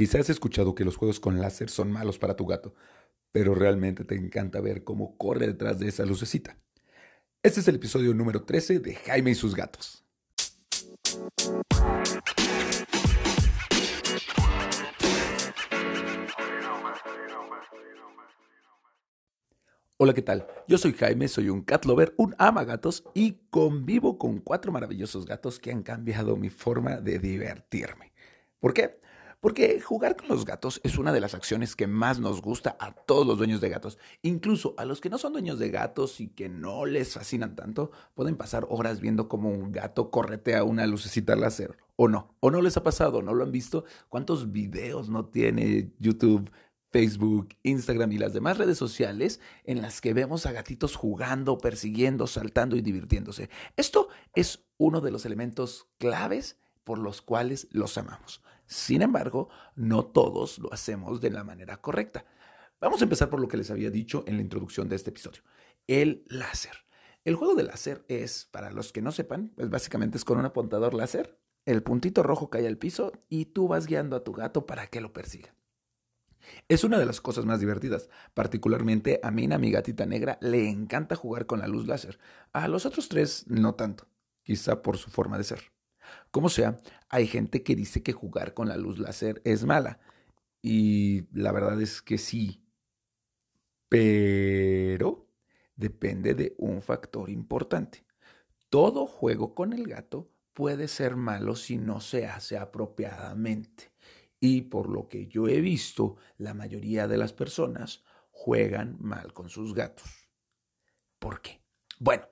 Quizás has escuchado que los juegos con láser son malos para tu gato, pero realmente te encanta ver cómo corre detrás de esa lucecita. Este es el episodio número 13 de Jaime y sus gatos. Hola, ¿qué tal? Yo soy Jaime, soy un cat lover, un ama gatos y convivo con cuatro maravillosos gatos que han cambiado mi forma de divertirme. ¿Por qué? Porque jugar con los gatos es una de las acciones que más nos gusta a todos los dueños de gatos. Incluso a los que no son dueños de gatos y que no les fascinan tanto, pueden pasar horas viendo cómo un gato corretea una lucecita láser. O no, o no les ha pasado, no lo han visto. ¿Cuántos videos no tiene YouTube? Facebook, Instagram y las demás redes sociales en las que vemos a gatitos jugando, persiguiendo, saltando y divirtiéndose. Esto es uno de los elementos claves por los cuales los amamos. Sin embargo, no todos lo hacemos de la manera correcta. Vamos a empezar por lo que les había dicho en la introducción de este episodio, el láser. El juego de láser es, para los que no sepan, pues básicamente es con un apuntador láser, el puntito rojo cae al piso y tú vas guiando a tu gato para que lo persiga. Es una de las cosas más divertidas. Particularmente a mí, a mi gatita negra, le encanta jugar con la luz láser. A los otros tres, no tanto. Quizá por su forma de ser. Como sea, hay gente que dice que jugar con la luz láser es mala. Y la verdad es que sí. Pero depende de un factor importante. Todo juego con el gato puede ser malo si no se hace apropiadamente. Y por lo que yo he visto, la mayoría de las personas juegan mal con sus gatos. ¿Por qué? Bueno,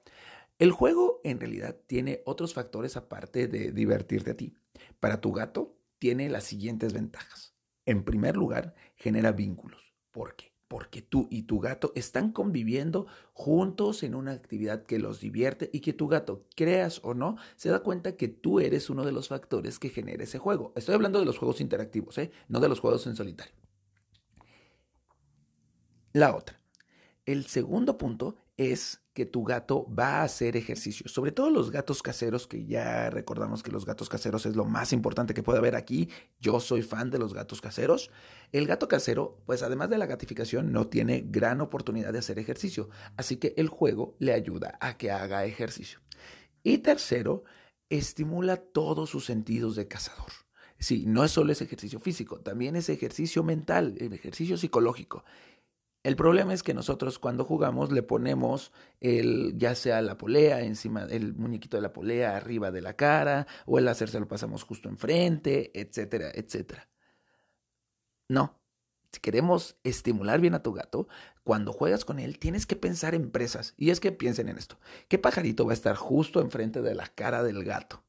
el juego en realidad tiene otros factores aparte de divertirte a ti. Para tu gato tiene las siguientes ventajas. En primer lugar, genera vínculos. ¿Por qué? Porque tú y tu gato están conviviendo juntos en una actividad que los divierte y que tu gato, creas o no, se da cuenta que tú eres uno de los factores que genera ese juego. Estoy hablando de los juegos interactivos, ¿eh? no de los juegos en solitario. La otra. El segundo punto es que tu gato va a hacer ejercicio. Sobre todo los gatos caseros, que ya recordamos que los gatos caseros es lo más importante que puede haber aquí. Yo soy fan de los gatos caseros. El gato casero, pues además de la gratificación, no tiene gran oportunidad de hacer ejercicio. Así que el juego le ayuda a que haga ejercicio. Y tercero, estimula todos sus sentidos de cazador. Sí, no es solo ese ejercicio físico, también es ejercicio mental, el ejercicio psicológico. El problema es que nosotros cuando jugamos le ponemos el, ya sea la polea encima, el muñequito de la polea arriba de la cara, o el láser se lo pasamos justo enfrente, etcétera, etcétera. No. Si queremos estimular bien a tu gato, cuando juegas con él tienes que pensar en presas. Y es que piensen en esto. ¿Qué pajarito va a estar justo enfrente de la cara del gato?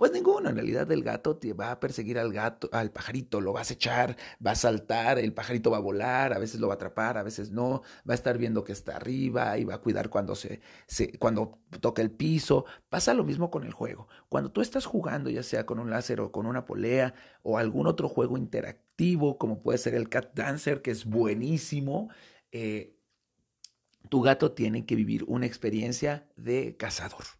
Pues ninguno, en realidad el gato te va a perseguir al gato, al pajarito, lo vas a echar, va a saltar, el pajarito va a volar, a veces lo va a atrapar, a veces no, va a estar viendo que está arriba y va a cuidar cuando se, se cuando toca el piso. Pasa lo mismo con el juego. Cuando tú estás jugando, ya sea con un láser o con una polea o algún otro juego interactivo, como puede ser el Cat Dancer, que es buenísimo, eh, tu gato tiene que vivir una experiencia de cazador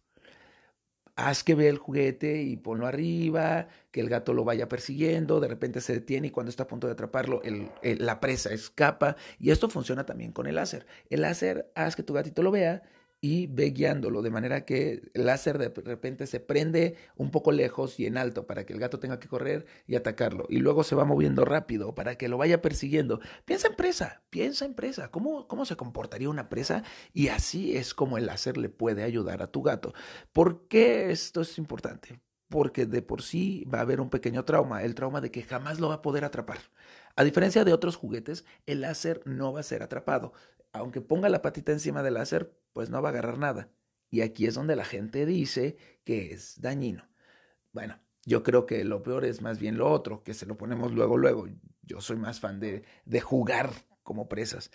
haz que vea el juguete y ponlo arriba, que el gato lo vaya persiguiendo, de repente se detiene y cuando está a punto de atraparlo, la presa escapa. Y esto funciona también con el láser. El láser, haz que tu gatito lo vea y ve guiándolo, de manera que el láser de repente se prende un poco lejos y en alto para que el gato tenga que correr y atacarlo. Y luego se va moviendo rápido para que lo vaya persiguiendo. Piensa en presa, piensa en presa. ¿Cómo, cómo se comportaría una presa? Y así es como el láser le puede ayudar a tu gato. ¿Por qué esto es importante? Porque de por sí va a haber un pequeño trauma, el trauma de que jamás lo va a poder atrapar. A diferencia de otros juguetes, el láser no va a ser atrapado. Aunque ponga la patita encima del láser, pues no va a agarrar nada. Y aquí es donde la gente dice que es dañino. Bueno, yo creo que lo peor es más bien lo otro, que se lo ponemos luego, luego. Yo soy más fan de, de jugar como presas.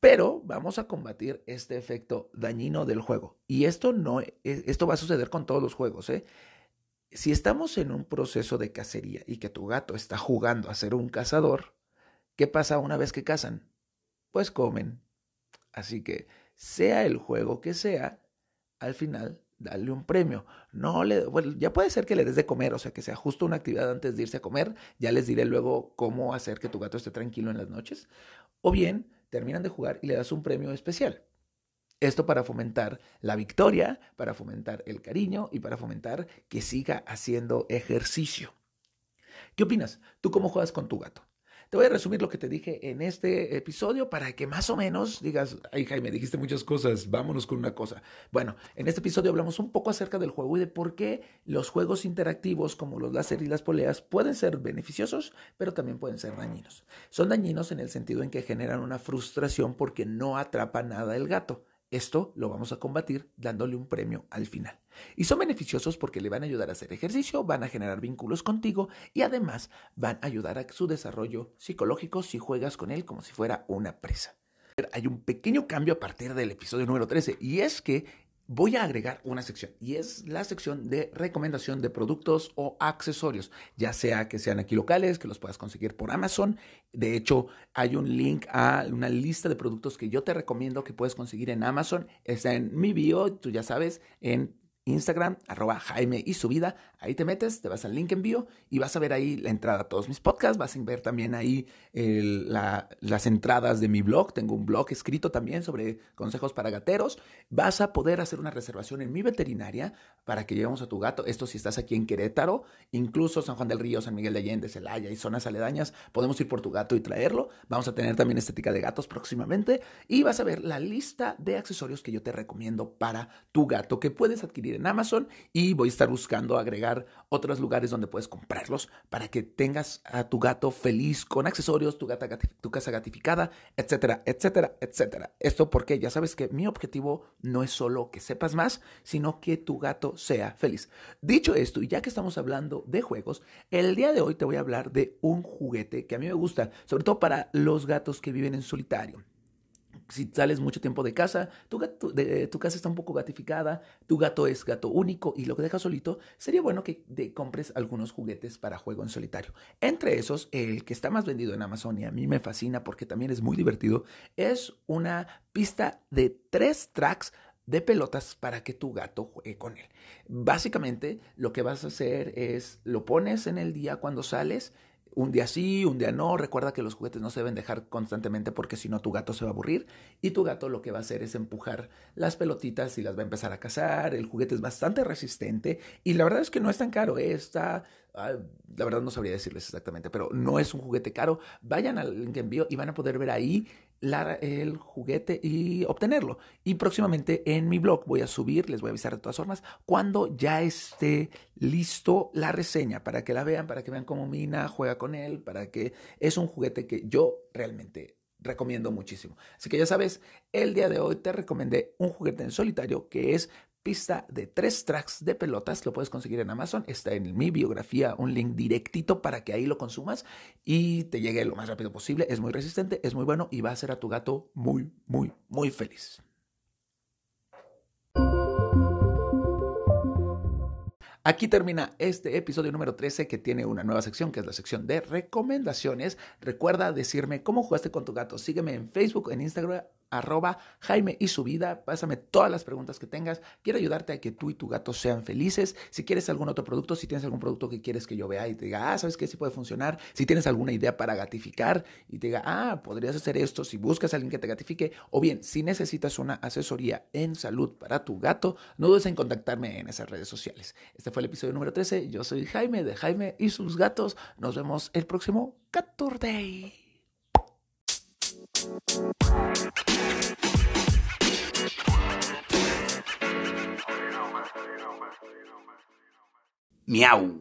Pero vamos a combatir este efecto dañino del juego. Y esto no, e, esto va a suceder con todos los juegos, ¿eh? Si estamos en un proceso de cacería y que tu gato está jugando a ser un cazador, ¿qué pasa una vez que cazan? Pues comen. Así que sea el juego que sea, al final dale un premio. No le, bueno, ya puede ser que le des de comer, o sea, que sea justo una actividad antes de irse a comer. Ya les diré luego cómo hacer que tu gato esté tranquilo en las noches. O bien, terminan de jugar y le das un premio especial. Esto para fomentar la victoria, para fomentar el cariño y para fomentar que siga haciendo ejercicio. ¿Qué opinas? ¿Tú cómo juegas con tu gato? Te voy a resumir lo que te dije en este episodio para que más o menos digas, ay Jaime, dijiste muchas cosas, vámonos con una cosa. Bueno, en este episodio hablamos un poco acerca del juego y de por qué los juegos interactivos como los láser y las poleas pueden ser beneficiosos, pero también pueden ser dañinos. Son dañinos en el sentido en que generan una frustración porque no atrapa nada el gato. Esto lo vamos a combatir dándole un premio al final. Y son beneficiosos porque le van a ayudar a hacer ejercicio, van a generar vínculos contigo y además van a ayudar a su desarrollo psicológico si juegas con él como si fuera una presa. Hay un pequeño cambio a partir del episodio número 13 y es que voy a agregar una sección y es la sección de recomendación de productos o accesorios, ya sea que sean aquí locales, que los puedas conseguir por Amazon. De hecho, hay un link a una lista de productos que yo te recomiendo que puedes conseguir en Amazon. Está en mi bio, tú ya sabes, en Instagram, arroba Jaime y su vida. Ahí te metes, te vas al link en bio y vas a ver ahí la entrada a todos mis podcasts. Vas a ver también ahí las entradas de mi blog. Tengo un blog escrito también sobre consejos para gateros. Vas a poder hacer una reservación en mi veterinaria para que llevemos a tu gato. Esto si estás aquí en Querétaro, incluso San Juan del Río, San Miguel de Allende, Celaya y zonas aledañas, podemos ir por tu gato y traerlo. Vamos a tener también estética de gatos próximamente y vas a ver la lista de accesorios que yo te recomiendo para tu gato que puedes adquirir Amazon y voy a estar buscando agregar otros lugares donde puedes comprarlos para que tengas a tu gato feliz con accesorios, tu, gata, tu casa gatificada, etcétera, etcétera, etcétera. Esto porque ya sabes que mi objetivo no es solo que sepas más, sino que tu gato sea feliz. Dicho esto, y ya que estamos hablando de juegos, el día de hoy te voy a hablar de un juguete que a mí me gusta, sobre todo para los gatos que viven en solitario si sales mucho tiempo de casa, tu, gato, tu casa está un poco gatificada, tu gato es gato único y lo que dejas solito, sería bueno que compres algunos juguetes para juego en solitario. Entre esos, el que está más vendido en Amazon y a mí me fascina porque también es muy divertido, es una pista de tres tracks de pelotas para que tu gato juegue con él. Básicamente lo que vas a hacer es lo pones en el día cuando sales un día sí, un día no. Recuerda que los juguetes no se deben dejar constantemente porque si no tu gato se va a aburrir y tu gato lo que va a hacer es empujar las pelotitas y las va a empezar a cazar. El juguete es bastante resistente y la verdad es que no es tan caro. ¿eh? Está Ah, la verdad no sabría decirles exactamente, pero no es un juguete caro. Vayan al link envío y van a poder ver ahí el juguete y obtenerlo. Y próximamente en mi blog voy a subir, les voy a avisar de todas formas, cuando ya esté listo la reseña para que la vean, para que vean cómo Mina juega con él, para que es un juguete que yo realmente recomiendo muchísimo. Así que ya sabes, el día de hoy te recomendé un juguete en solitario que es pista de tres tracks de pelotas. Lo puedes conseguir en Amazon. Está en mi biografía un link directito para que ahí lo consumas y te llegue lo más rápido posible. Es muy resistente, es muy bueno y va a hacer a tu gato muy, muy, muy feliz. Aquí termina este episodio número 13 que tiene una nueva sección que es la sección de recomendaciones. Recuerda decirme cómo jugaste con tu gato. Sígueme en Facebook, en Instagram arroba Jaime y su vida. Pásame todas las preguntas que tengas. Quiero ayudarte a que tú y tu gato sean felices. Si quieres algún otro producto, si tienes algún producto que quieres que yo vea y te diga, ah, ¿sabes qué? Sí puede funcionar. Si tienes alguna idea para gatificar y te diga, ah, podrías hacer esto. Si buscas a alguien que te gatifique. O bien, si necesitas una asesoría en salud para tu gato, no dudes en contactarme en esas redes sociales. Este fue el episodio número 13. Yo soy Jaime de Jaime y sus gatos. Nos vemos el próximo 14. Miau.